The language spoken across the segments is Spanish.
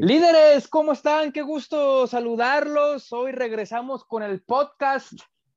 Líderes, ¿cómo están? Qué gusto saludarlos. Hoy regresamos con el podcast.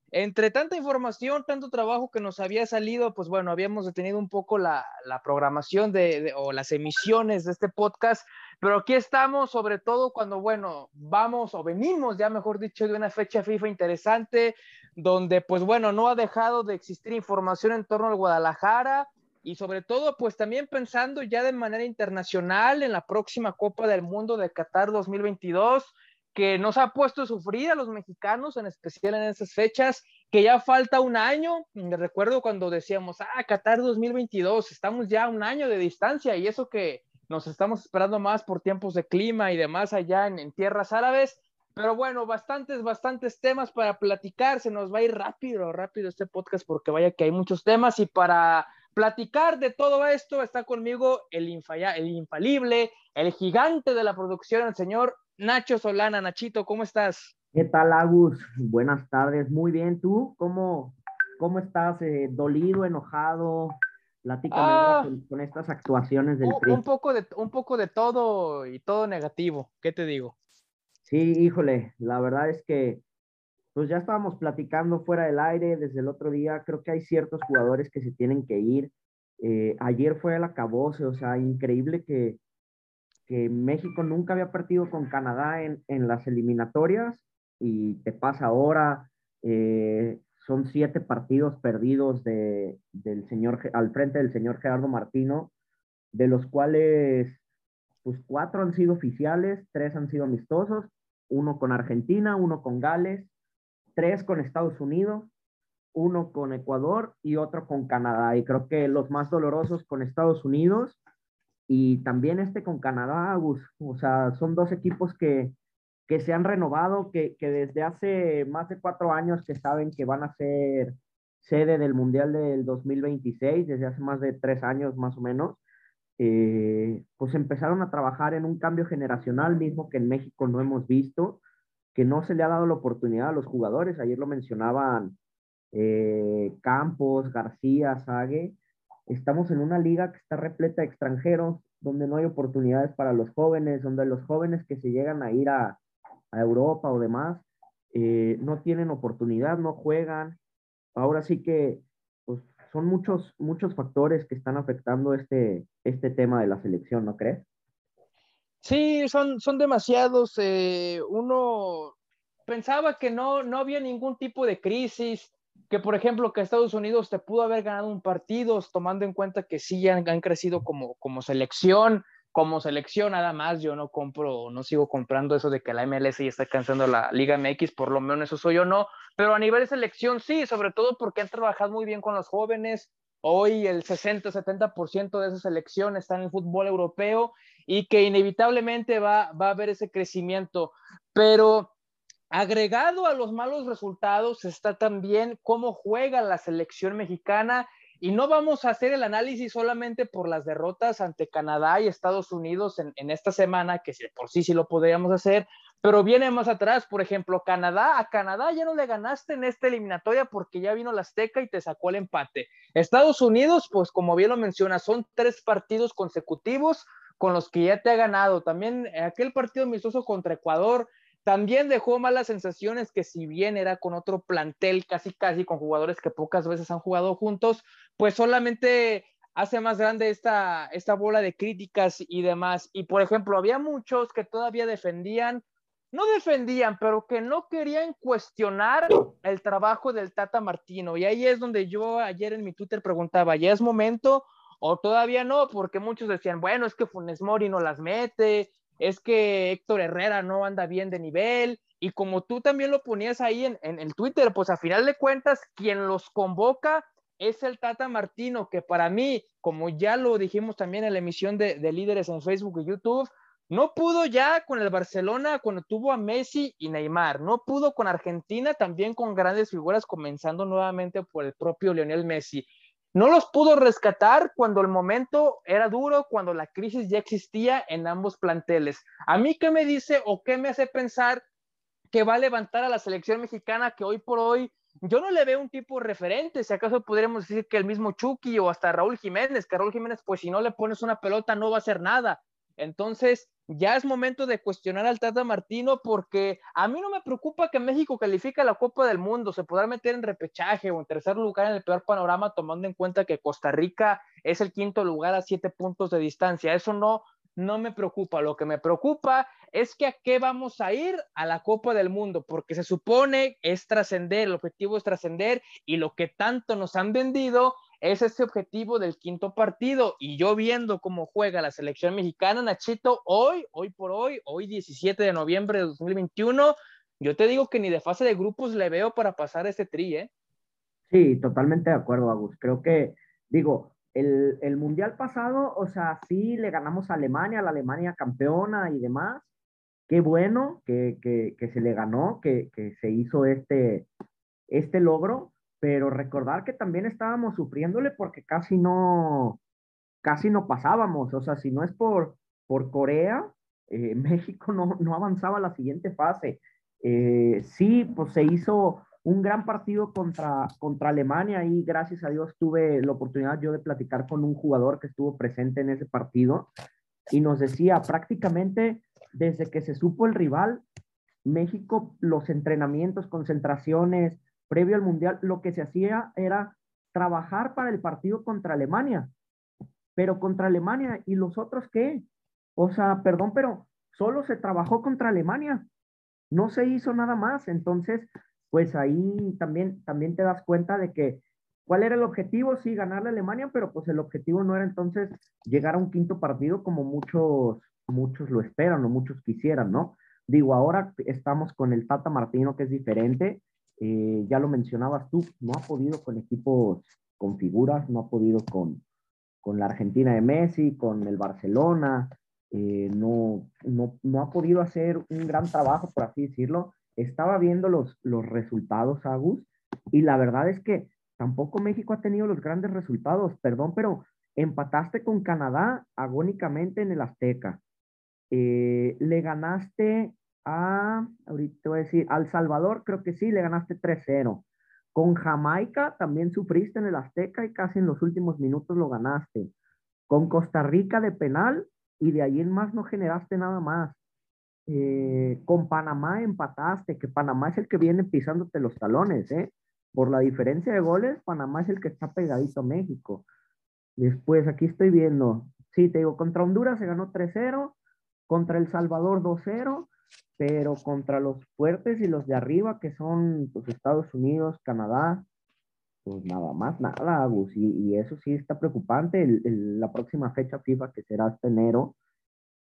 Entre tanta información, tanto trabajo que nos había salido, pues bueno, habíamos detenido un poco la, programación de, o las emisiones de este podcast, pero aquí estamos, sobre todo cuando, bueno, vamos o venimos, ya mejor dicho, de una fecha FIFA interesante, donde, pues bueno, no ha dejado de existir información en torno al Guadalajara y sobre todo, pues también pensando ya de manera internacional en la próxima Copa del Mundo de Qatar 2022, que nos ha puesto a sufrir a los mexicanos, en especial en esas fechas, que ya falta un año. Me recuerdo cuando decíamos, ah, Qatar 2022, estamos ya a un año de distancia y eso que nos estamos esperando más por tiempos de clima y demás allá en, en tierras árabes. Pero bueno, bastantes, bastantes temas para platicar. Se nos va a ir rápido, rápido este podcast porque vaya que hay muchos temas y para platicar de todo esto está conmigo el, el infalible, el gigante de la producción, el señor Nacho Solana. Nachito, ¿cómo estás? ¿Qué tal, Agus? Buenas tardes. Muy bien, ¿tú? ¿Cómo, cómo estás? Eh, ¿Dolido, enojado? Platícame ah, con, estas actuaciones del un, Un poco, de, un poco de todo y todo negativo. ¿Qué te digo? Sí, híjole, la verdad es que pues ya estábamos platicando fuera del aire desde el otro día, creo que hay ciertos jugadores que se tienen que ir. Eh, ayer fue el acabose, o sea, increíble que, que México nunca había partido con Canadá en, en las eliminatorias y te pasa ahora, eh, son siete partidos perdidos de, del señor, al frente del señor Gerardo Martino, de los cuales pues cuatro han sido oficiales, tres han sido amistosos, uno con Argentina, uno con Gales, tres con Estados Unidos, uno con Ecuador y otro con Canadá. Y creo que los más dolorosos con Estados Unidos y también este con Canadá, O sea, son dos equipos que, que se han renovado, que, que, desde hace más de cuatro años que saben que van a ser sede del Mundial del 2026, desde hace más de tres años más o menos. Eh, pues empezaron a trabajar en un cambio generacional mismo que en México no hemos visto que no se le ha dado la oportunidad a los jugadores. Ayer lo mencionaban eh, Campos, García, Sague. Estamos en una liga que está repleta de extranjeros, donde no hay oportunidades para los jóvenes, donde los jóvenes que se llegan a ir a, Europa o demás, eh, no tienen oportunidad, no juegan. Ahora sí que pues, son muchos, muchos factores que están afectando este, este tema de la selección, ¿no crees? Sí, son, son demasiados. Eh, uno pensaba que no, no había ningún tipo de crisis, que por ejemplo que Estados Unidos te pudo haber ganado un partido, tomando en cuenta que sí han, han crecido como, como selección, como selección nada más, yo no compro, no sigo comprando eso de que la MLS ya está cansando la Liga MX, por lo menos eso soy yo no, pero a nivel de selección sí, sobre todo porque han trabajado muy bien con los jóvenes, hoy el 60-70% de esa selección está en el fútbol europeo y que inevitablemente va, va a haber ese crecimiento. Pero agregado a los malos resultados está también cómo juega la selección mexicana y no vamos a hacer el análisis solamente por las derrotas ante Canadá y Estados Unidos en, en, esta semana, que por sí sí lo podríamos hacer, pero viene más atrás, por ejemplo, Canadá, a Canadá ya no le ganaste en esta eliminatoria porque ya vino la Azteca y te sacó el empate. Estados Unidos, pues como bien lo menciona, son tres partidos consecutivos con los que ya te ha ganado. También aquel partido amistoso contra Ecuador también dejó malas sensaciones que si bien era con otro plantel casi casi con jugadores que pocas veces han jugado juntos, pues solamente hace más grande esta, esta bola de críticas y demás. Y por ejemplo, había muchos que todavía defendían, no defendían, pero que no querían cuestionar el trabajo del Tata Martino. Y ahí es donde yo ayer en mi Twitter preguntaba, ¿ya es momento o todavía no, porque muchos decían, bueno, es que Funes Mori no las mete, es que Héctor Herrera no anda bien de nivel, y como tú también lo ponías ahí en, el Twitter, pues a final de cuentas, quien los convoca es el Tata Martino, que para mí, como ya lo dijimos también en la emisión de, de líderes en Facebook y YouTube, no pudo ya con el Barcelona cuando tuvo a Messi y Neymar, no pudo con Argentina también con grandes figuras, comenzando nuevamente por el propio Lionel Messi no los pudo rescatar cuando el momento era duro, cuando la crisis ya existía en ambos planteles. A mí, ¿qué me dice o qué me hace pensar que va a levantar a la selección mexicana que hoy por hoy yo no le veo un tipo referente, si acaso podríamos decir que el mismo Chucky o hasta Raúl Jiménez, que Raúl Jiménez, pues si no le pones una pelota no va a hacer nada. Entonces, ya es momento de cuestionar al Tata Martino porque a mí no me preocupa que México califique a la Copa del Mundo, se podrá meter en repechaje o en tercer lugar en el peor panorama tomando en cuenta que Costa Rica es el quinto lugar a siete puntos de distancia. Eso no, no me preocupa. Lo que me preocupa es que a qué vamos a ir a la Copa del Mundo, porque se supone es trascender, el objetivo es trascender y lo que tanto nos han vendido es ese objetivo del quinto partido. Y yo viendo cómo juega la selección mexicana, Nachito, hoy, hoy por hoy, hoy 17 de noviembre de 2021, yo te digo que ni de fase de grupos le veo para pasar ese tri, ¿eh? Sí, totalmente de acuerdo, Agus. Creo que, digo, el, el, mundial pasado, o sea, sí le ganamos a Alemania, a la Alemania campeona y demás. Qué bueno que, que, que se le ganó, que, que, se hizo este, este logro, pero recordar que también estábamos sufriéndole porque casi no, casi no pasábamos, o sea, si no es por, por Corea, eh, México no, no, avanzaba a la siguiente fase. Eh, sí, pues se hizo un gran partido contra, contra Alemania y gracias a Dios tuve la oportunidad yo de platicar con un jugador que estuvo presente en ese partido y nos decía prácticamente desde que se supo el rival, México, los entrenamientos, concentraciones, previo al Mundial, lo que se hacía era trabajar para el partido contra Alemania. Pero contra Alemania, ¿y los otros qué? O sea, perdón, pero solo se trabajó contra Alemania. No se hizo nada más. Entonces, pues ahí también, también te das cuenta de que cuál era el objetivo, sí, ganarle a Alemania, pero pues el objetivo no era entonces llegar a un quinto partido como muchos, muchos lo esperan o muchos quisieran, ¿no? Digo, ahora estamos con el Tata Martino, que es diferente. Eh, ya lo mencionabas tú, no ha podido con equipos con figuras, no ha podido con, con la Argentina de Messi, con el Barcelona, eh, no, no, no, ha podido hacer un gran trabajo, por así decirlo. Estaba viendo los, los resultados, Agus, y la verdad es que tampoco México ha tenido los grandes resultados, perdón, pero empataste con Canadá agónicamente en el Azteca. Eh, le ganaste a, ahorita te voy a decir, al Salvador creo que sí, le ganaste 3-0. Con Jamaica también sufriste en el Azteca y casi en los últimos minutos lo ganaste. Con Costa Rica de penal y de ahí en más no generaste nada más. Eh, con Panamá empataste, que Panamá es el que viene pisándote los talones, ¿eh? Por la diferencia de goles, Panamá es el que está pegadito a México. Después, aquí estoy viendo, sí, te digo, contra Honduras se ganó 3-0, contra El Salvador 2-0, pero contra los fuertes y los de arriba, que son los pues, Estados Unidos, Canadá, pues nada más, nada, Agus, y, eso sí está preocupante. la próxima fecha FIFA, que será este enero,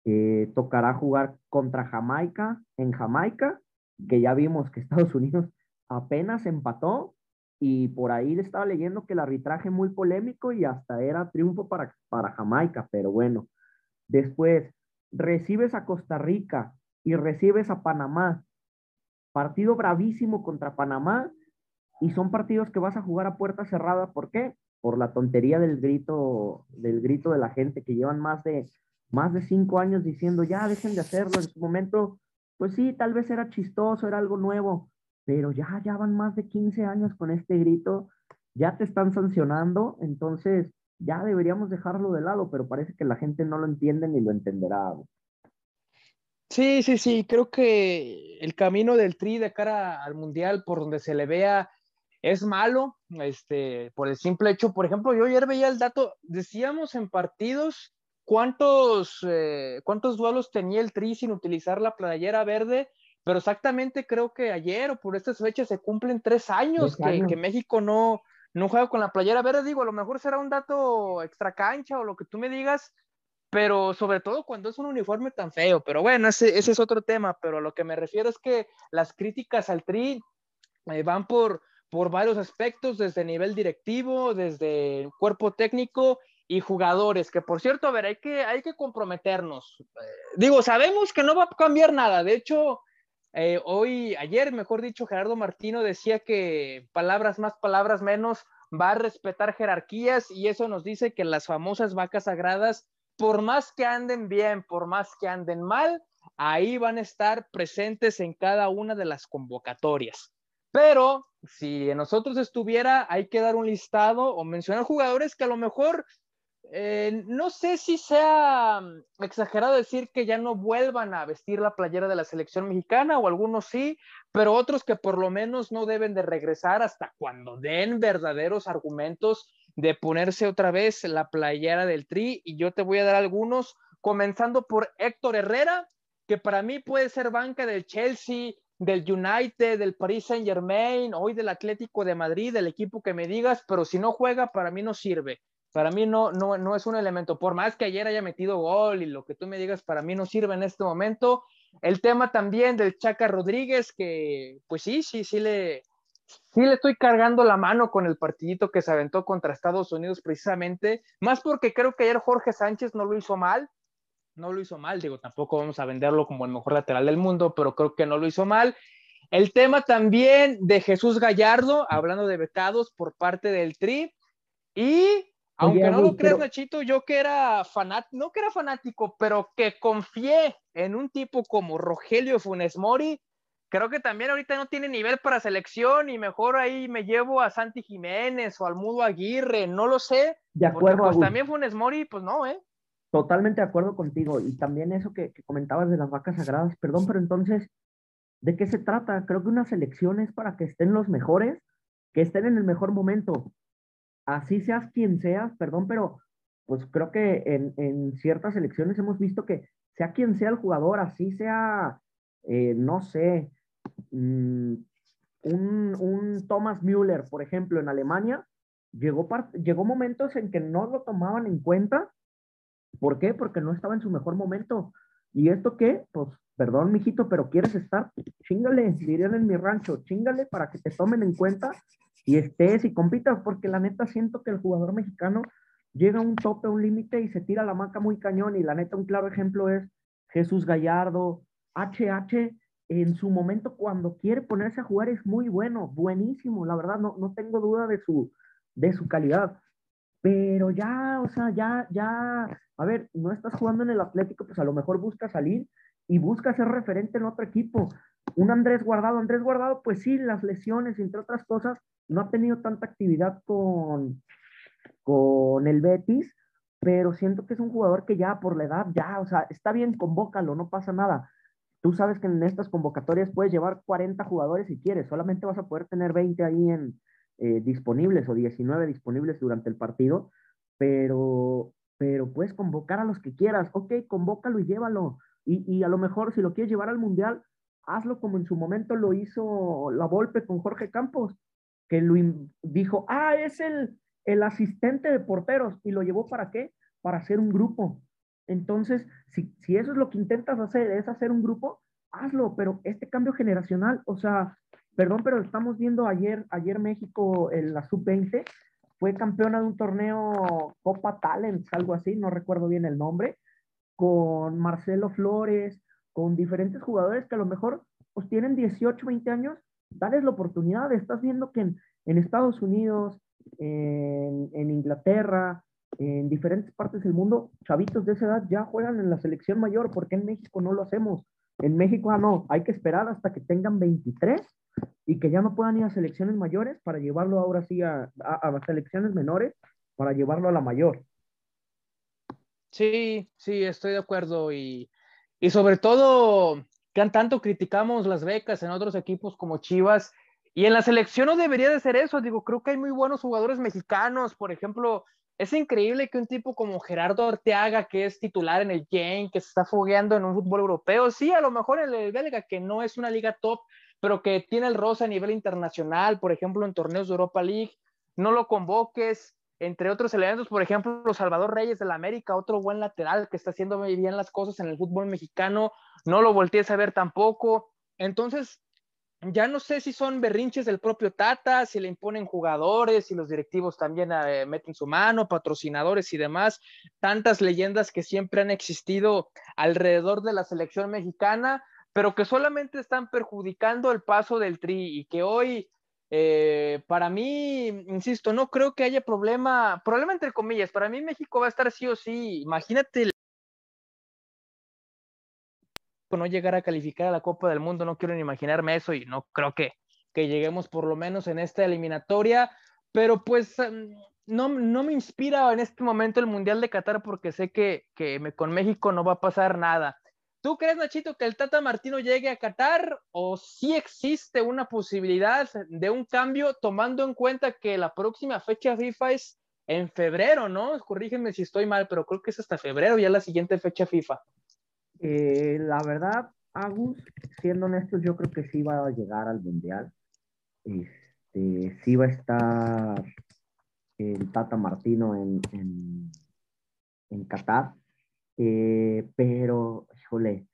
eh, tocará jugar contra Jamaica, en Jamaica, que ya vimos que Estados Unidos apenas empató, y por ahí le estaba leyendo que el arbitraje muy polémico y hasta era triunfo para, para Jamaica, pero bueno. Después, recibes a Costa Rica, y recibes a Panamá. Partido bravísimo contra Panamá y son partidos que vas a jugar a puerta cerrada. ¿Por qué? Por la tontería del grito, del grito de la gente que llevan más de, más de cinco años diciendo, ya dejen de hacerlo. En su momento, pues sí, tal vez era chistoso, era algo nuevo, pero ya, ya van más de 15 años con este grito, ya te están sancionando, entonces ya deberíamos dejarlo de lado, pero parece que la gente no lo entiende ni lo entenderá. Sí, sí, sí, creo que el camino del Tri de cara al Mundial, por donde se le vea, es malo, este, por el simple hecho, por ejemplo, yo ayer veía el dato, decíamos en partidos cuántos, eh, cuántos duelos tenía el Tri sin utilizar la playera verde, pero exactamente creo que ayer o por estas fechas se cumplen tres años, Que, que, México no, no juega con la playera verde, digo, a lo mejor será un dato extra cancha o lo que tú me digas, pero sobre todo cuando es un uniforme tan feo. Pero bueno, ese, ese es otro tema, pero a lo que me refiero es que las críticas al Tri eh, van por, por varios aspectos, desde nivel directivo, desde cuerpo técnico y jugadores, que por cierto, a ver, hay que, hay que comprometernos. Eh, digo, sabemos que no va a cambiar nada, de hecho... Eh, hoy, ayer, mejor dicho, Gerardo Martino decía que palabras más, palabras menos, va a respetar jerarquías y eso nos dice que las famosas vacas sagradas por más que anden bien, por más que anden mal, ahí van a estar presentes en cada una de las convocatorias. Pero si en nosotros estuviera, hay que dar un listado o mencionar jugadores que a lo mejor eh, no sé si sea mm, exagerado decir que ya no vuelvan a vestir la playera de la selección mexicana, o algunos sí, pero otros que por lo menos no deben de regresar hasta cuando den verdaderos argumentos de ponerse otra vez la playera del Tri. Y yo te voy a dar algunos, comenzando por Héctor Herrera, que para mí puede ser banca del Chelsea, del United, del Paris Saint Germain, hoy del Atlético de Madrid, del equipo que me digas, pero si no juega, para mí no sirve. Para mí no, no, no es un elemento, por más que ayer haya metido gol y lo que tú me digas, para mí no sirve en este momento. El tema también del Chaca Rodríguez, que pues sí, sí, sí le, sí le estoy cargando la mano con el partidito que se aventó contra Estados Unidos precisamente, más porque creo que ayer Jorge Sánchez no lo hizo mal, no lo hizo mal, digo, tampoco vamos a venderlo como el mejor lateral del mundo, pero creo que no lo hizo mal. El tema también de Jesús Gallardo, hablando de becados por parte del Tri, y aunque no lo creas, Nachito, yo que era fanático, no que era fanático, pero que confié en un tipo como Rogelio Funes Mori, creo que también ahorita no tiene nivel para selección y mejor ahí me llevo a Santi Jiménez o al Mudo Aguirre, no lo sé. De acuerdo. pues también Funes Mori, pues no, ¿eh? Totalmente de acuerdo contigo. Y también eso que, que comentabas de las vacas sagradas, perdón, pero entonces, ¿de qué se trata? Creo que una selección es para que estén los mejores, que estén en el mejor momento así seas quien seas, perdón, pero pues creo que en, ciertas elecciones hemos visto que sea quien sea el jugador, así sea, eh, no sé, un, un, Thomas Müller, por ejemplo, en Alemania, llegó, llegó momentos en que no lo tomaban en cuenta. ¿Por qué? Porque no estaba en su mejor momento. ¿Y esto qué? Pues, perdón, mijito, pero quieres estar, chingale, dirían en mi rancho, chingale para que te tomen en cuenta y estés y compitas, porque la neta siento que el jugador mexicano llega a un tope, a un límite y se tira la maca muy cañón. Y la neta, un claro ejemplo es Jesús Gallardo, HH, en su momento cuando quiere ponerse a jugar es muy bueno, buenísimo, la verdad, no, no tengo duda de su, de su calidad. Pero ya, o sea, ya, ya, a ver, no estás jugando en el Atlético, pues a lo mejor busca salir y busca ser referente en otro equipo. Un Andrés Guardado, Andrés Guardado, pues sí, las lesiones, entre otras cosas, no ha tenido tanta actividad con, con el Betis, pero siento que es un jugador que ya por la edad, ya, o sea, está bien, convócalo, no pasa nada. Tú sabes que en estas convocatorias puedes llevar 40 jugadores si quieres, solamente vas a poder tener 20 ahí en, eh, disponibles o 19 disponibles durante el partido, pero, pero puedes convocar a los que quieras, ok, convócalo y llévalo. Y, y a lo mejor si lo quieres llevar al Mundial, hazlo como en su momento lo hizo la Volpe con Jorge Campos que lo dijo, ah, es el, el asistente de porteros y lo llevó para qué? Para hacer un grupo. Entonces, si, si eso es lo que intentas hacer, es hacer un grupo, hazlo, pero este cambio generacional, o sea, perdón, pero estamos viendo ayer, ayer México, en la sub-20, fue campeona de un torneo Copa Talents, algo así, no recuerdo bien el nombre, con Marcelo Flores, con diferentes jugadores que a lo mejor pues tienen 18, 20 años dales la oportunidad. Estás viendo que en, Estados Unidos, en, Inglaterra, en diferentes partes del mundo, chavitos de esa edad ya juegan en la selección mayor. porque en México no lo hacemos? En México, ah, no, hay que esperar hasta que tengan 23 y que ya no puedan ir a selecciones mayores para llevarlo ahora sí a, a, selecciones menores para llevarlo a la mayor. Sí, sí, estoy de acuerdo y, y sobre todo que tanto criticamos las becas en otros equipos como Chivas, y en la selección no debería de ser eso, digo, creo que hay muy buenos jugadores mexicanos, por ejemplo, es increíble que un tipo como Gerardo Arteaga, que es titular en el Gen, que se está fogueando en un fútbol europeo, sí, a lo mejor en el belga, que no es una liga top, pero que tiene el rosa a nivel internacional, por ejemplo, en torneos de Europa League, no lo convoques, entre otros elementos, por ejemplo, Salvador Reyes de la América, otro buen lateral que está haciendo muy bien las cosas en el fútbol mexicano, no lo voltees a ver tampoco. Entonces, ya no sé si son berrinches del propio Tata, si le imponen jugadores, si los directivos también eh, meten su mano, patrocinadores y demás, tantas leyendas que siempre han existido alrededor de la selección mexicana, pero que solamente están perjudicando el paso del tri y que hoy eh, para mí, insisto, no creo que haya problema, problema entre comillas, para mí México va a estar sí o sí, imagínate no llegar a calificar a la Copa del Mundo, no quiero ni imaginarme eso y no creo que, que lleguemos por lo menos en esta eliminatoria, pero pues em, no, no me inspira en este momento el Mundial de Qatar porque sé que, que con México no va a pasar nada. ¿Tú crees, Nachito, que el Tata Martino llegue a Qatar o sí existe una posibilidad de un cambio tomando en cuenta que la próxima fecha FIFA es en febrero, ¿no? Corrígenme si estoy mal, pero creo que es hasta febrero ya la siguiente fecha FIFA. Eh, la verdad, Agus, siendo honestos, yo creo que sí va a llegar al Mundial. Este, sí va a estar el Tata Martino en, en, en Qatar. Eh, pero, híjole,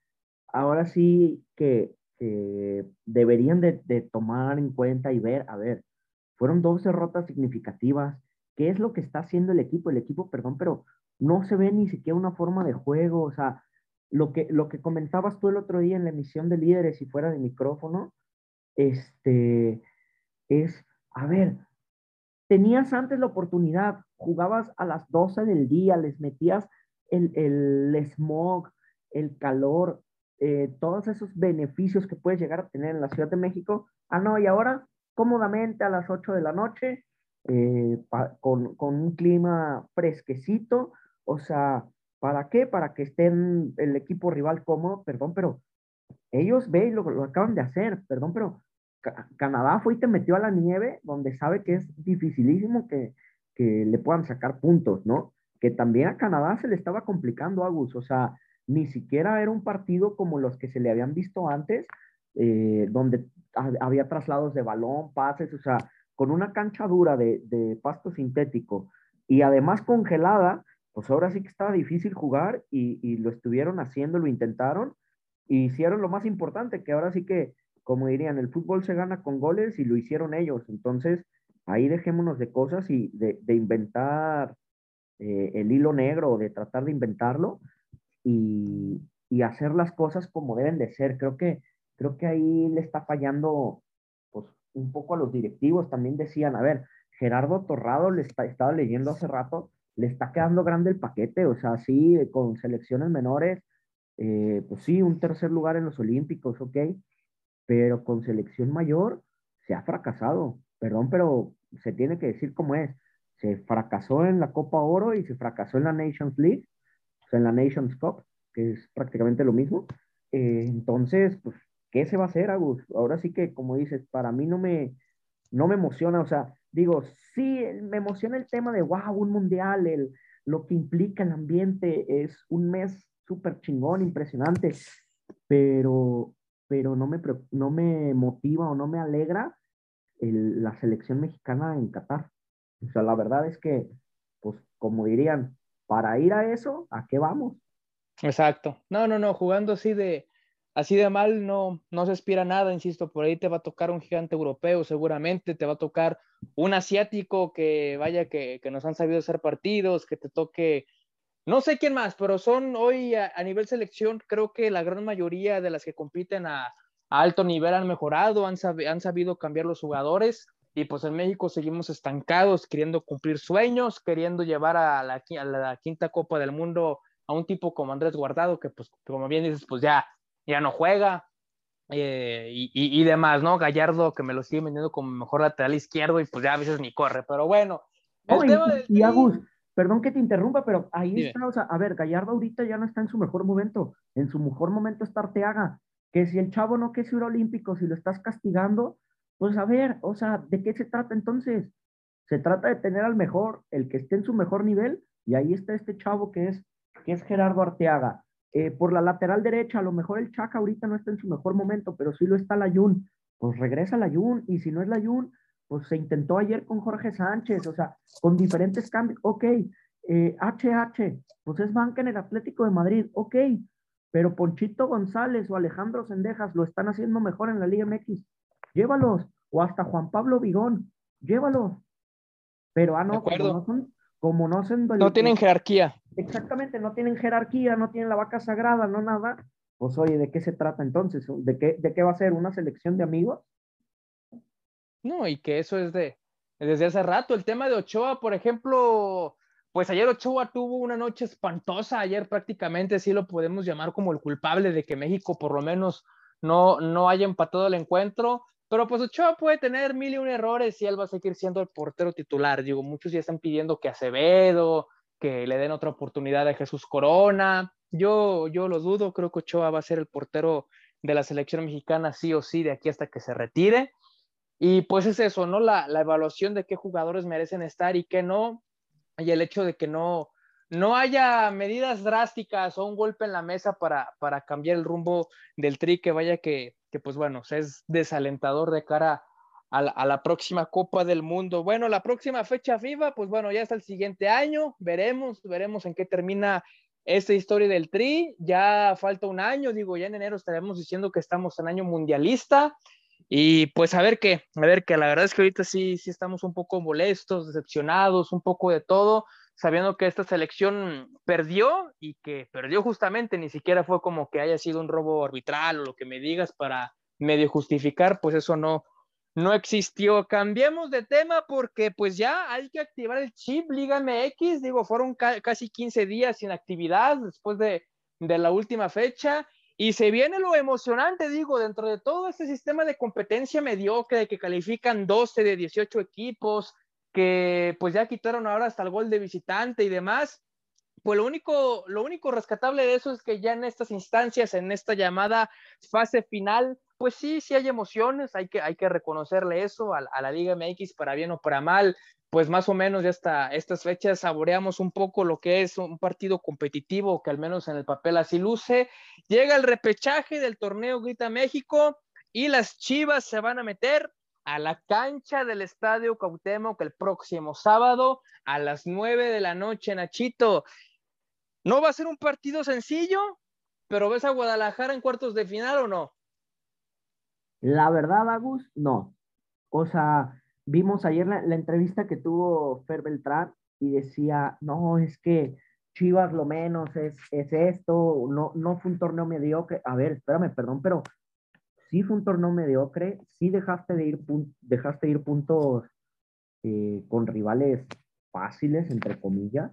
ahora sí que deberían de, de, tomar en cuenta y ver, a ver, fueron dos derrotas significativas. ¿Qué es lo que está haciendo el equipo? El equipo, perdón, pero no se ve ni siquiera una forma de juego. O sea, lo que, lo que comentabas tú el otro día en la emisión de líderes y fuera de micrófono, este, es, a ver, tenías antes la oportunidad, jugabas a las 12 del día, les metías el, el smog, el calor, eh, todos esos beneficios que puedes llegar a tener en la Ciudad de México. Ah, no, y ahora cómodamente a las 8 de la noche, eh, con, con, un clima fresquecito, o sea, ¿para qué? Para que estén el equipo rival cómodo, perdón, pero ellos ve lo, lo acaban de hacer, perdón, pero Canadá fue y te metió a la nieve, donde sabe que es dificilísimo que, que le puedan sacar puntos, ¿no? que también a Canadá se le estaba complicando, Agus, o sea, ni siquiera era un partido como los que se le habían visto antes, eh, donde había traslados de balón, pases, o sea, con una cancha dura de, de, pasto sintético y además congelada, pues ahora sí que estaba difícil jugar y, lo estuvieron haciendo, lo intentaron y hicieron lo más importante, que ahora sí que, como dirían, el fútbol se gana con goles y lo hicieron ellos. Entonces, ahí dejémonos de cosas y de, inventar eh, el hilo negro de tratar de inventarlo y, hacer las cosas como deben de ser. Creo que, creo que ahí le está fallando pues, un poco a los directivos. También decían, a ver, Gerardo Torrado, le estaba leyendo hace rato, le está quedando grande el paquete, o sea, sí, con selecciones menores, eh, pues sí, un tercer lugar en los Olímpicos, ok, pero con selección mayor se ha fracasado, perdón, pero se tiene que decir cómo es se fracasó en la Copa Oro y se fracasó en la Nations League, o sea, en la Nations Cup, que es prácticamente lo mismo. Eh, entonces, pues, ¿qué se va a hacer, Agus? Ahora sí que, como dices, para mí no me, no me emociona, o sea, digo, sí, me emociona el tema de, wow, un mundial, el, lo que implica el ambiente, es un mes súper chingón, impresionante, pero, pero no, me, no me motiva o no me alegra la selección mexicana en Qatar. O sea, la verdad es que, pues, como dirían, para ir a eso, ¿a qué vamos? Exacto. No, no, no, jugando así de, así de mal no, no se aspira nada, insisto, por ahí te va a tocar un gigante europeo seguramente, te va a tocar un asiático que vaya que, que nos han sabido hacer partidos, que te toque, no sé quién más, pero son hoy a, nivel selección, creo que la gran mayoría de las que compiten a, a alto nivel han mejorado, han, han sabido cambiar los jugadores y pues en México seguimos estancados, queriendo cumplir sueños, queriendo llevar a la, quinta Copa del Mundo a un tipo como Andrés Guardado, que pues como bien dices, pues ya, ya no juega. Eh, y, demás, ¿no? Gallardo, que me lo sigue vendiendo como mejor lateral izquierdo y pues ya a veces ni corre, pero bueno. y, Agus, perdón que te interrumpa, pero ahí está, o sea, a ver, Gallardo ahorita ya no está en su mejor momento, en su mejor momento está Arteaga, que si el chavo no quiere ser olímpico, si lo estás castigando, pues a ver, o sea, ¿de qué se trata entonces? Se trata de tener al mejor, el que esté en su mejor nivel, y ahí está este chavo que es, que es Gerardo Arteaga. Eh, por la lateral derecha, a lo mejor el Chaca ahorita no está en su mejor momento, pero sí lo está la Jun. Pues regresa la Jun, y si no es la Jun, pues se intentó ayer con Jorge Sánchez, o sea, con diferentes cambios. Ok, eh, HH, pues es banca en el Atlético de Madrid, ok, pero Ponchito González o Alejandro Sendejas lo están haciendo mejor en la Liga MX llévalos. O hasta Juan Pablo Vigón, llévalos. Pero, ah, no, como no son, como no son... No tienen jerarquía. Exactamente, no tienen jerarquía, no tienen la vaca sagrada, no nada. Pues oye, ¿de qué se trata entonces? ¿De qué, de qué va a ser? ¿Una selección de amigos? No, y que eso es de desde hace rato. El tema de Ochoa, por ejemplo, pues ayer Ochoa tuvo una noche espantosa, ayer prácticamente sí lo podemos llamar como el culpable de que México por lo menos no, no haya empatado el encuentro pero pues Ochoa puede tener mil y un errores y él va a seguir siendo el portero titular. Digo, muchos ya están pidiendo que Acevedo, que le den otra oportunidad a Jesús Corona. Yo, yo lo dudo, creo que Ochoa va a ser el portero de la selección mexicana sí o sí de aquí hasta que se retire. Y pues es eso, ¿no? La, la evaluación de qué jugadores merecen estar y qué no, y el hecho de que no, no haya medidas drásticas o un golpe en la mesa para, para cambiar el rumbo del tri, que vaya que, que pues bueno, es desalentador de cara a la, próxima Copa del Mundo. Bueno, la próxima fecha FIFA, pues bueno, ya está el siguiente año, veremos, veremos en qué termina esta historia del Tri. Ya falta un año, digo, ya en enero estaremos diciendo que estamos en año mundialista. Y pues a ver qué, a ver qué, la verdad es que ahorita sí, sí estamos un poco molestos, decepcionados, un poco de todo, sabiendo que esta selección perdió y que perdió justamente, ni siquiera fue como que haya sido un robo arbitral o lo que me digas para medio justificar, pues eso no, no existió. Cambiemos de tema porque pues ya hay que activar el chip Liga MX, digo, fueron casi 15 días sin actividad después de, de la última fecha y se viene lo emocionante, digo, dentro de todo este sistema de competencia mediocre que califican 12 de 18 equipos, que pues ya quitaron ahora hasta el gol de visitante y demás. Pues lo único, lo único rescatable de eso es que ya en estas instancias, en esta llamada fase final, pues sí, sí hay emociones, hay que, hay que reconocerle eso a, la Liga MX para bien o para mal pues más o menos ya hasta estas fechas saboreamos un poco lo que es un partido competitivo, que al menos en el papel así luce. Llega el repechaje del torneo Grita México y las Chivas se van a meter a la cancha del Estadio Cuauhtémoc el próximo sábado a las nueve de la noche, Nachito. No va a ser un partido sencillo, pero ¿ves a Guadalajara en cuartos de final o no? La verdad, Agus, no. O sea, vimos ayer la, entrevista que tuvo Fer Beltrán y decía, no, es que Chivas lo menos es, es esto, no, no fue un torneo mediocre. A ver, espérame, perdón, pero sí fue un torneo mediocre, sí dejaste de ir, dejaste ir puntos eh, con rivales fáciles, entre comillas.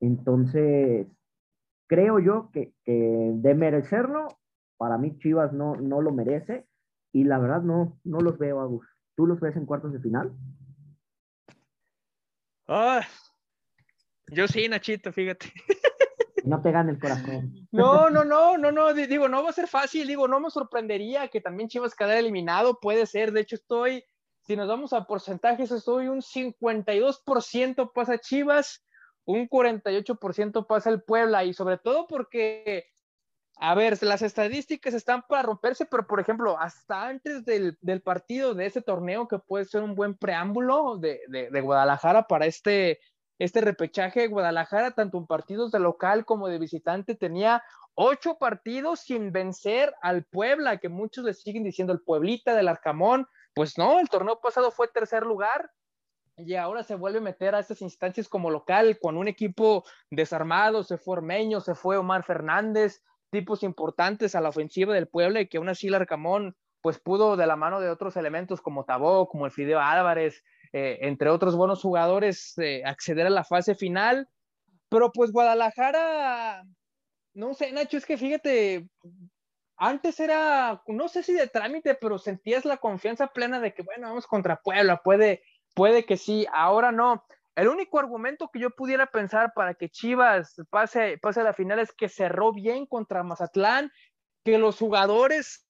Entonces, creo yo que, que, de merecerlo, para mí Chivas no, no lo merece y la verdad no, no los veo, a gusto. ¿Tú los ves en cuartos de final? Ah, yo sí, Nachito, fíjate. No te gane el corazón. No, no, no, no, no, digo, no va a ser fácil, digo, no me sorprendería que también Chivas quedara eliminado, puede ser, de hecho estoy, si nos vamos a porcentajes, estoy un 52% pasa Chivas, un 48% pasa el Puebla, y sobre todo porque a ver, las estadísticas están para romperse, pero por ejemplo, hasta antes del, partido de ese torneo, que puede ser un buen preámbulo de, Guadalajara para este, este repechaje, Guadalajara, tanto en partidos de local como de visitante, tenía ocho partidos sin vencer al Puebla, que muchos le siguen diciendo el Pueblita del Arcamón. Pues no, el torneo pasado fue tercer lugar, y ahora se vuelve a meter a estas instancias como local con un equipo desarmado, se fue Ormeño, se fue Omar Fernández, tipos importantes a la ofensiva del Puebla y que aún así el pues pudo de la mano de otros elementos como Tabó, como el Fideo Álvarez, eh, entre otros buenos jugadores, eh, acceder a la fase final. Pero pues Guadalajara, no sé, Nacho, es que fíjate, antes era, no sé si de trámite, pero sentías la confianza plena de que, bueno, vamos contra Puebla, puede, puede que sí, ahora no. El único argumento que yo pudiera pensar para que Chivas pase, pase a la final es que cerró bien contra Mazatlán, que los jugadores,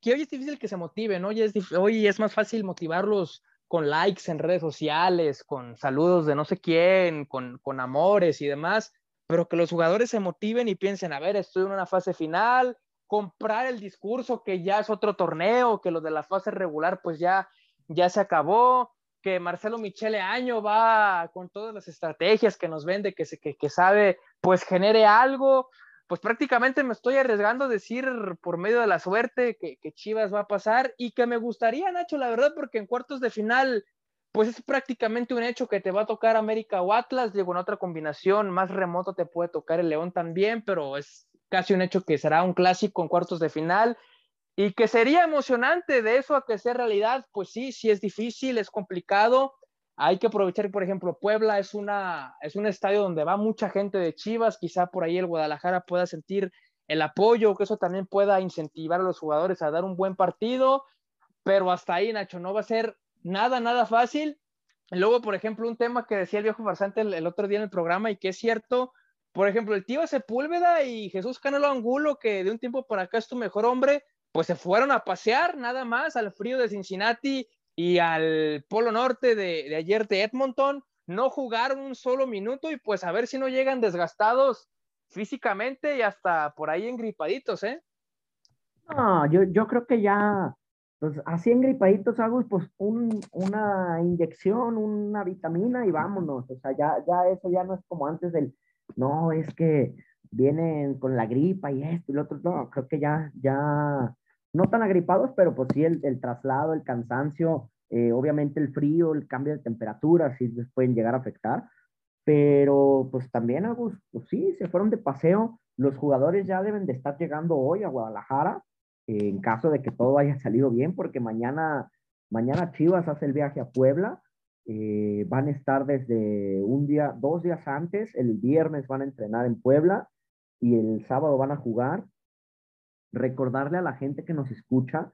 que hoy es difícil que se motiven, hoy es, hoy es más fácil motivarlos con likes en redes sociales, con saludos de no sé quién, con, con amores y demás, pero que los jugadores se motiven y piensen, a ver, estoy en una fase final, comprar el discurso que ya es otro torneo, que lo de la fase regular pues ya, ya se acabó, que Marcelo Michele Año va con todas las estrategias que nos vende, que, que, que sabe, pues genere algo, pues prácticamente me estoy arriesgando a decir por medio de la suerte que, que, Chivas va a pasar y que me gustaría, Nacho, la verdad, porque en cuartos de final, pues es prácticamente un hecho que te va a tocar América o Atlas, digo, en otra combinación más remoto te puede tocar el León también, pero es casi un hecho que será un clásico en cuartos de final y que sería emocionante de eso a que sea realidad, pues sí, sí es difícil, es complicado. Hay que aprovechar, por ejemplo, Puebla es, una, es un estadio donde va mucha gente de Chivas, quizá por ahí el Guadalajara pueda sentir el apoyo, que eso también pueda incentivar a los jugadores a dar un buen partido. pero hasta ahí, Nacho, no va a ser nada, nada fácil. Luego, por ejemplo, un tema que decía el viejo farsante el, otro día en el programa y que es cierto, por ejemplo, el tío Sepúlveda y Jesús Canelo Angulo, que de un tiempo por acá es tu mejor hombre, pues se fueron a pasear nada más al frío de Cincinnati y al Polo Norte de, de ayer de Edmonton. No jugaron un solo minuto y pues a ver si no llegan desgastados físicamente y hasta por ahí engripaditos, ¿eh? No, yo, yo creo que ya, pues así engripaditos, hago pues un, una inyección, una vitamina y vámonos. O sea, ya, ya eso ya no es como antes del, no, es que vienen con la gripa y esto y lo otro. No, creo que ya, ya, no tan agripados, pero pues sí el, traslado, el cansancio, eh, obviamente el frío, el cambio de temperatura, sí les pueden llegar a afectar. Pero pues también, Agus, pues sí, se fueron de paseo. Los jugadores ya deben de estar llegando hoy a Guadalajara en caso de que todo haya salido bien, porque mañana, mañana Chivas hace el viaje a Puebla. Eh, van a estar desde un día, dos días antes, el viernes van a entrenar en Puebla y el sábado van a jugar. Recordarle a la gente que nos escucha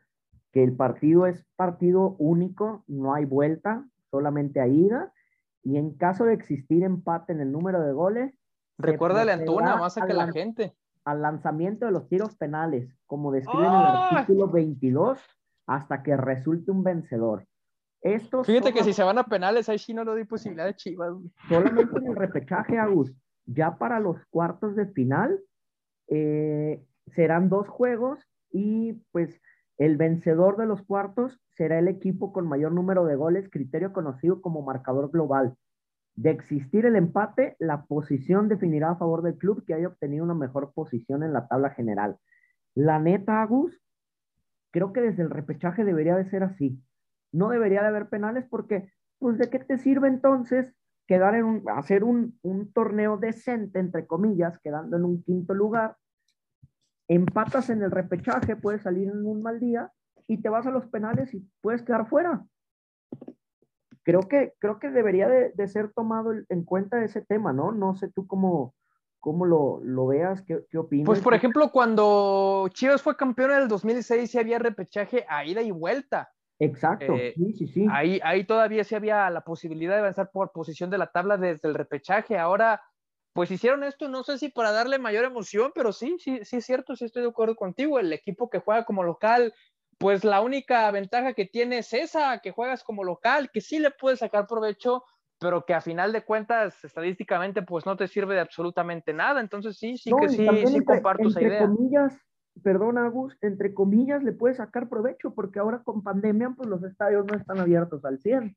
que el partido es partido único, no hay vuelta, solamente a ida. Y en caso de existir empate en el número de goles, recuérdale Antuna más a que la gente al lanzamiento de los tiros penales, como describe en el artículo 22, hasta que resulte un vencedor. Esto Fíjate que si se van a penales, ahí sí no lo di posibilidad de Chivas. Solamente en el repechaje, Agus. Ya para los cuartos de final eh, serán dos juegos y pues el vencedor de los cuartos será el equipo con mayor número de goles, criterio conocido como marcador global. De existir el empate, la posición definirá a favor del club que haya obtenido una mejor posición en la tabla general. La neta, Agus, creo que desde el repechaje debería de ser así. No debería de haber penales porque, pues, ¿de qué te sirve entonces quedar en un, hacer un, un torneo decente, entre comillas, quedando en un quinto lugar? Empatas en el repechaje, puedes salir en un mal día y te vas a los penales y puedes quedar fuera creo que, creo que debería de, ser tomado en cuenta ese tema, ¿no? No sé tú cómo, cómo lo, lo veas, ¿qué, qué opinas. Pues, por ejemplo, cuando Chivas fue campeón en el 2006, sí había repechaje a ida y vuelta. Exacto, eh, sí, sí, sí. Ahí, ahí todavía sí había la posibilidad de avanzar por posición de la tabla desde el repechaje. Ahora, pues hicieron esto, no sé si para darle mayor emoción, pero sí, sí, sí es cierto, sí estoy de acuerdo contigo. El equipo que juega como local pues la única ventaja que tienes es esa, que juegas como local, que sí le puedes sacar provecho, pero que a final de cuentas, estadísticamente, pues no te sirve de absolutamente nada. Entonces sí, sí que sí, sí comparto esa idea. Comillas, perdón, Agus, entre comillas le puedes sacar provecho, porque ahora con pandemia, pues los estadios no están abiertos al 100.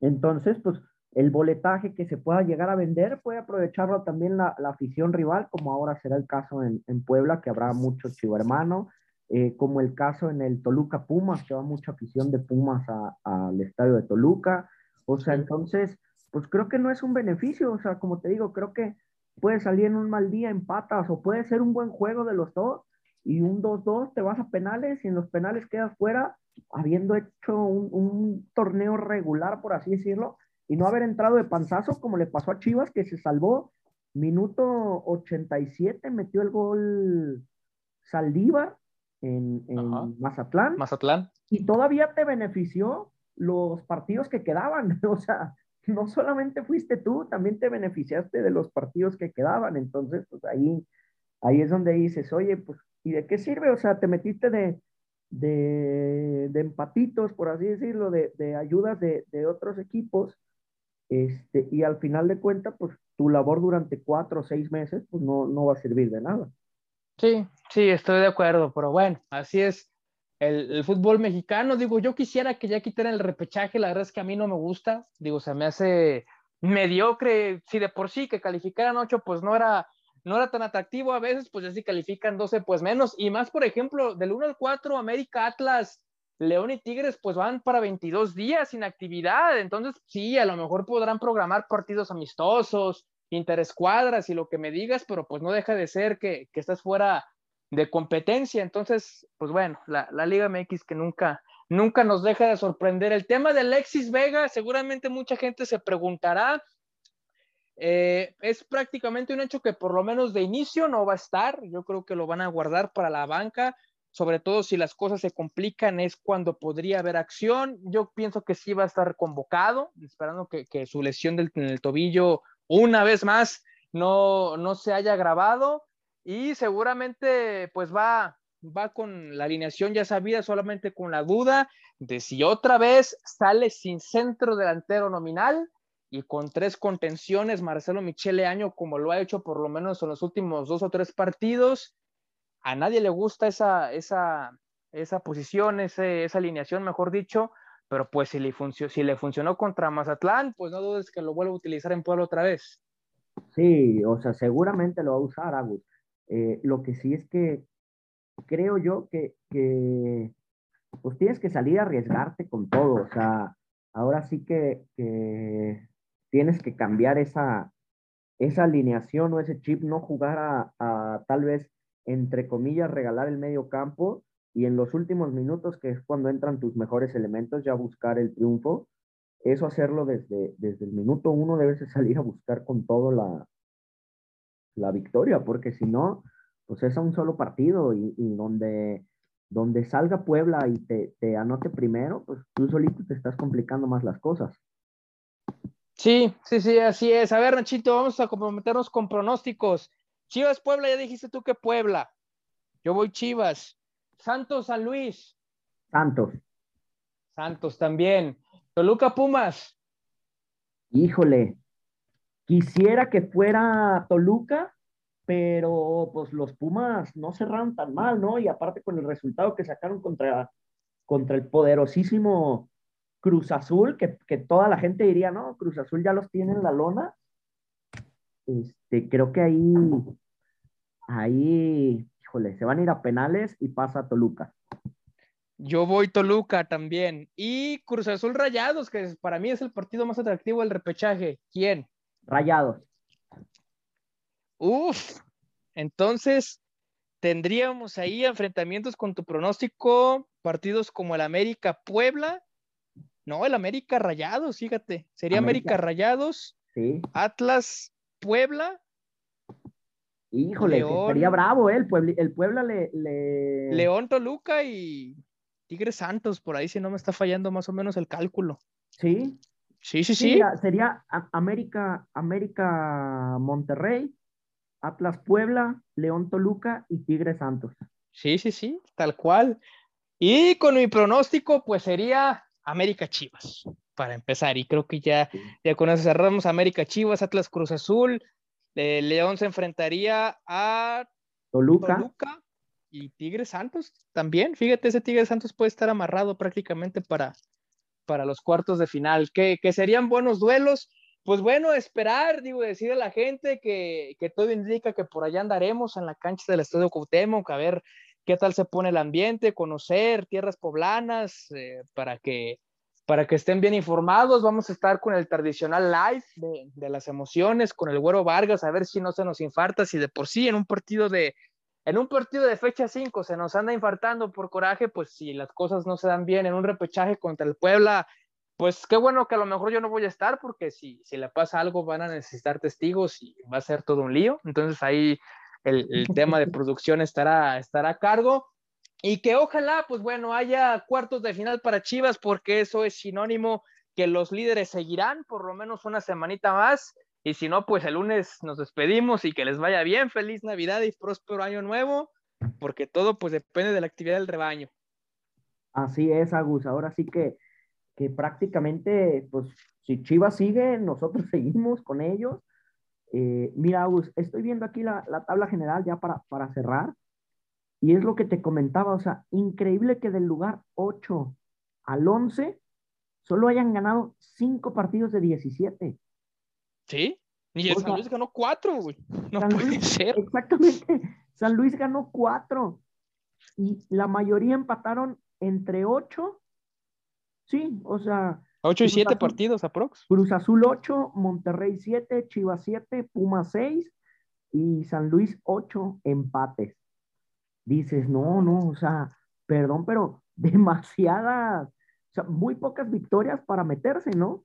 Entonces, pues el boletaje que se pueda llegar a vender puede aprovecharlo también la, la afición rival, como ahora será el caso en, en Puebla, que habrá mucho chivo hermano, eh, como el caso en el Toluca Pumas, que va mucha afición de Pumas al estadio de Toluca. O sea, entonces, pues creo que no es un beneficio, o sea, como te digo, creo que puede salir en un mal día, empatas, o puede ser un buen juego de los dos, y un 2-2 te vas a penales y en los penales quedas fuera, habiendo hecho un, un, torneo regular, por así decirlo, y no haber entrado de panzazo como le pasó a Chivas, que se salvó minuto 87, metió el gol Saldívar en, Mazatlán. Mazatlán. Y todavía te benefició los partidos que quedaban. O sea, no solamente fuiste tú, también te beneficiaste de los partidos que quedaban. Entonces, pues ahí, ahí es donde dices, oye, pues, ¿y de qué sirve? O sea, te metiste de, de, de empatitos, por así decirlo, de, de ayudas de, de, otros equipos. Este, y al final de cuentas, pues tu labor durante cuatro o seis meses, pues no, no va a servir de nada. Sí, sí, estoy de acuerdo, pero bueno, así es el, fútbol mexicano. Digo, yo quisiera que ya quitaran el repechaje, la verdad es que a mí no me gusta, digo, se me hace mediocre, si de por sí que calificaran ocho, pues no era, no era tan atractivo a veces, pues ya si califican 12, pues menos, y más, por ejemplo, del 1 al 4, América, Atlas, León y Tigres, pues van para 22 días sin actividad, entonces sí, a lo mejor podrán programar partidos amistosos, interescuadras y lo que me digas, pero pues no deja de ser que, que estás fuera de competencia. Entonces, pues bueno, la, la, Liga MX que nunca, nunca nos deja de sorprender. El tema de Alexis Vega, seguramente mucha gente se preguntará. Eh, es prácticamente un hecho que por lo menos de inicio no va a estar. Yo creo que lo van a guardar para la banca. Sobre todo si las cosas se complican, es cuando podría haber acción. Yo pienso que sí va a estar convocado, esperando que, su lesión del, en el tobillo una vez más no, no se haya grabado y seguramente pues va, va con la alineación ya sabida, solamente con la duda de si otra vez sale sin centro delantero nominal y con tres contenciones Marcelo Michele Año como lo ha hecho por lo menos en los últimos dos o tres partidos a nadie le gusta esa, esa, esa posición, esa alineación, mejor dicho, pero pues si le, si le funcionó contra Mazatlán, pues no dudes que lo vuelva a utilizar en Puebla otra vez. Sí, o sea, seguramente lo va a usar Agus. Eh, lo que sí es que creo yo que, que, pues tienes que salir a arriesgarte con todo, o sea, ahora sí que, que tienes que cambiar esa, esa alineación o ese chip, no jugar a, a tal vez entre comillas, regalar el medio campo y en los últimos minutos, que es cuando entran tus mejores elementos, ya buscar el triunfo. Eso hacerlo desde, desde el minuto uno debes salir a buscar con todo la, la victoria, porque si no, pues es a un solo partido y, donde, donde salga Puebla y te, te anote primero, pues tú solito te estás complicando más las cosas. Sí, sí, sí, así es. A ver, Nachito, vamos a comprometernos con pronósticos. Chivas Puebla, ya dijiste tú que Puebla. Yo voy Chivas. Santos San Luis. Santos. Santos también. Toluca Pumas. Híjole, quisiera que fuera Toluca, pero pues los Pumas no cerraron tan mal, ¿no? Y aparte con el resultado que sacaron contra, contra el poderosísimo Cruz Azul, que, que toda la gente diría, no, Cruz Azul ya los tiene en la lona. Este, creo que ahí ahí, híjole, se van a ir a penales y pasa Toluca. Yo voy Toluca también. Y Cruz Azul Rayados, que para mí es el partido más atractivo del repechaje. ¿Quién? Rayados. Uf, entonces tendríamos ahí enfrentamientos con tu pronóstico, partidos como el América Puebla. No, el América Rayados, fíjate. Sería América, América Rayados, sí. Atlas Puebla Híjole, sería bravo, ¿eh? El, Puebla, le, León, Toluca y Tigres Santos, por ahí si no me está fallando más o menos el cálculo. Sí. Sí, sí, sí. Sería, América, América Monterrey, Atlas Puebla, León Toluca y Tigres Santos. Sí, sí, sí, tal cual. Y con mi pronóstico, pues sería América Chivas, para empezar. Y creo que ya, ya con eso cerramos América Chivas, Atlas Cruz Azul, León se enfrentaría a Toluca. y Tigre Santos también. Fíjate, ese Tigre Santos puede estar amarrado prácticamente para, para los cuartos de final, que, serían buenos duelos. Pues bueno, esperar, digo, decir a la gente que, todo indica que por allá andaremos en la cancha del Estadio Cuauhtémoc, a ver qué tal se pone el ambiente, conocer tierras poblanas, eh, para que para que estén bien informados, vamos a estar con el tradicional live de, las emociones, con el Güero Vargas, a ver si no se nos infarta, si de por sí en un partido de, en un partido de fecha 5 se nos anda infartando por coraje, pues si las cosas no se dan bien en un repechaje contra el Puebla, pues qué bueno que a lo mejor yo no voy a estar, porque si, si le pasa algo van a necesitar testigos y va a ser todo un lío. Entonces ahí el, el tema de producción estará, estará a cargo. Y que ojalá, pues bueno, haya cuartos de final para Chivas, porque eso es sinónimo que los líderes seguirán por lo menos una semanita más. Y si no, pues el lunes nos despedimos y que les vaya bien. Feliz Navidad y próspero año nuevo, porque todo pues depende de la actividad del rebaño. Así es, Agus. Ahora sí que, que prácticamente, pues si Chivas sigue, nosotros seguimos con ellos. Eh, mira, Agus, estoy viendo aquí la, la tabla general ya para, para cerrar. Y es lo que te comentaba, o sea, increíble que del lugar 8 al 11 solo hayan ganado 5 partidos de 17. ¿Sí? Y el San Luis ganó 4, güey. No puede ser. Exactamente. San Luis ganó 4. Y la mayoría empataron entre 8. Sí, o sea. 8 y 7 partidos aprox. Cruz Azul 8, Monterrey 7, Chivas 7, Puma 6 y San Luis 8 empates dices, no, no, o sea, perdón, pero demasiadas, o sea, muy pocas victorias para meterse, ¿no?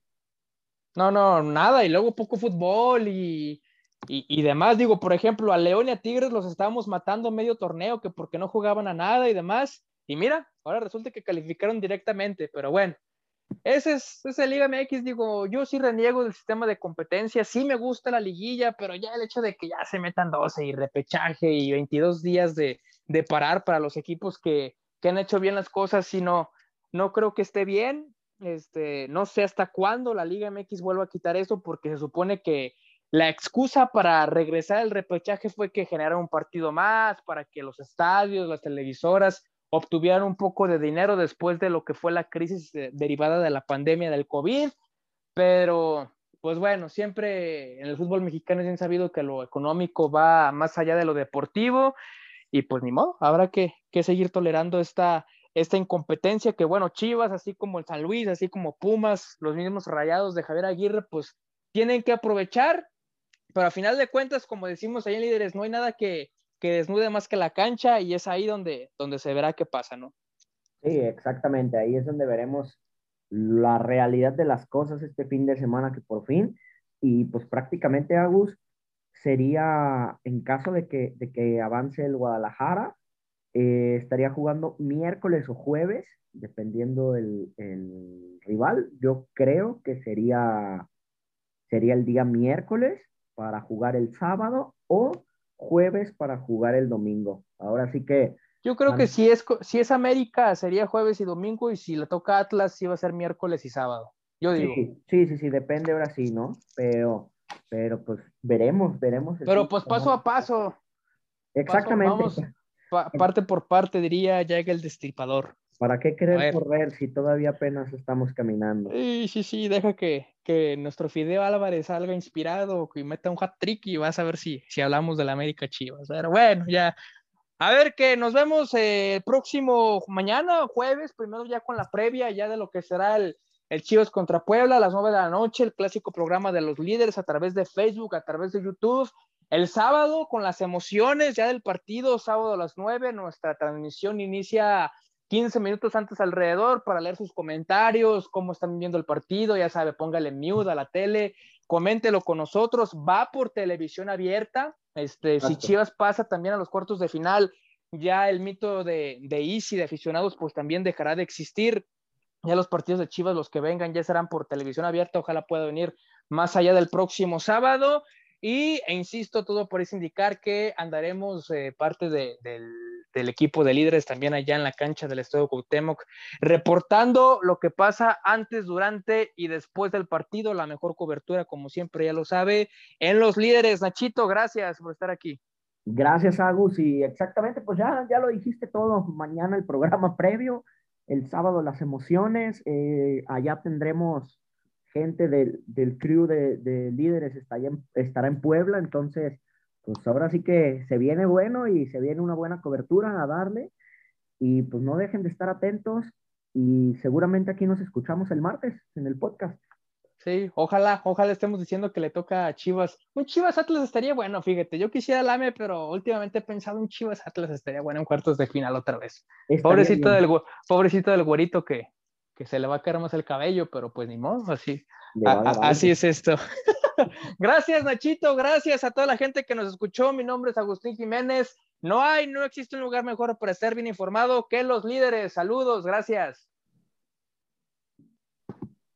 No, no, nada, y luego poco fútbol y, y, y, demás. Digo, por ejemplo, a León y a Tigres los estábamos matando medio torneo que porque no jugaban a nada y demás. Y mira, ahora resulta que calificaron directamente, pero bueno, ese es, ese Liga MX, digo, yo sí reniego del sistema de competencia, sí me gusta la liguilla, pero ya el hecho de que ya se metan 12 y repechaje y 22 días de, de parar para los equipos que, que, han hecho bien las cosas, sí no, creo que esté bien. Este, no sé hasta cuándo la Liga MX vuelva a quitar eso, porque se supone que la excusa para regresar al repechaje fue que generaron un partido más, para que los estadios, las televisoras obtuvieran un poco de dinero después de lo que fue la crisis derivada de la pandemia del COVID, pero pues bueno, siempre en el fútbol mexicano es bien sabido que lo económico va más allá de lo deportivo y pues ni modo, habrá que, que seguir tolerando esta, esta incompetencia que bueno, Chivas, así como el San Luis, así como Pumas, los mismos rayados de Javier Aguirre, pues tienen que aprovechar, pero a final de cuentas, como decimos ahí en líderes, no hay nada que, que desnude más que la cancha y es ahí donde, donde se verá qué pasa, ¿no? Sí, exactamente, ahí es donde veremos la realidad de las cosas este fin de semana que por fin, y pues prácticamente Agus sería, en caso de que, de que avance el Guadalajara, eh, estaría jugando miércoles o jueves, dependiendo el, el, rival. Yo creo que sería, sería el día miércoles para jugar el sábado o jueves para jugar el domingo. Ahora sí que... Yo creo que si es, si es América sería jueves y domingo y si le toca Atlas sí va a ser miércoles y sábado. Yo digo. Sí, sí, sí, depende ahora sí, ¿no? Pero, pero pues veremos, veremos. Pero pues paso a paso. Exactamente. vamos, parte por parte diría llega el destripador. ¿Para qué querer correr si todavía apenas estamos caminando? Sí, sí, sí, deja que, que nuestro Fideo Álvarez salga inspirado y meta un hat trick y vas a ver si, si hablamos de la América Chivas. Pero bueno, ya. A ver que nos vemos eh, el próximo mañana, jueves, primero ya con la previa ya de lo que será el, el Chivas contra Puebla a las nueve de la noche, el clásico programa de los líderes a través de Facebook, a través de YouTube. El sábado, con las emociones ya del partido, sábado a las nueve, nuestra transmisión inicia 15 minutos antes alrededor para leer sus comentarios, cómo están viendo el partido, ya sabe, póngale mute a la tele, coméntelo con nosotros, va por televisión abierta, este, si Chivas pasa también a los cuartos de final, ya el mito de, de Easy, de aficionados, pues también dejará de existir, ya los partidos de Chivas, los que vengan, ya serán por televisión abierta, ojalá pueda venir más allá del próximo sábado, y, e insisto, todo por eso indicar que andaremos eh, parte de, del del equipo de líderes también allá en la cancha del Estadio Cuauhtémoc, reportando lo que pasa antes, durante y después del partido, la mejor cobertura, como siempre ya lo sabe, en los líderes. Nachito, gracias por estar aquí. Gracias, Agus, y exactamente, pues ya, ya lo dijiste todo, mañana el programa previo, el sábado las emociones, eh, allá tendremos gente del, del crew de, de líderes, está estará en Puebla, entonces pues ahora sí que se viene bueno y se viene una buena cobertura a darle. Y pues no dejen de estar atentos y seguramente aquí nos escuchamos el martes en el podcast. Sí, ojalá, ojalá estemos diciendo que le toca a Chivas. Un Chivas Atlas estaría bueno, fíjate. Yo quisiera el AME, pero últimamente he pensado un Chivas Atlas estaría bueno en cuartos de final otra vez. pobrecito del, pobrecito del güerito que, que se le va a caer más el cabello, pero pues ni modo, así, así es esto. gracias, Nachito, gracias a toda la gente que nos escuchó. Mi nombre es Agustín Jiménez. No hay, no existe un lugar mejor para estar bien informado que los líderes. Saludos, gracias.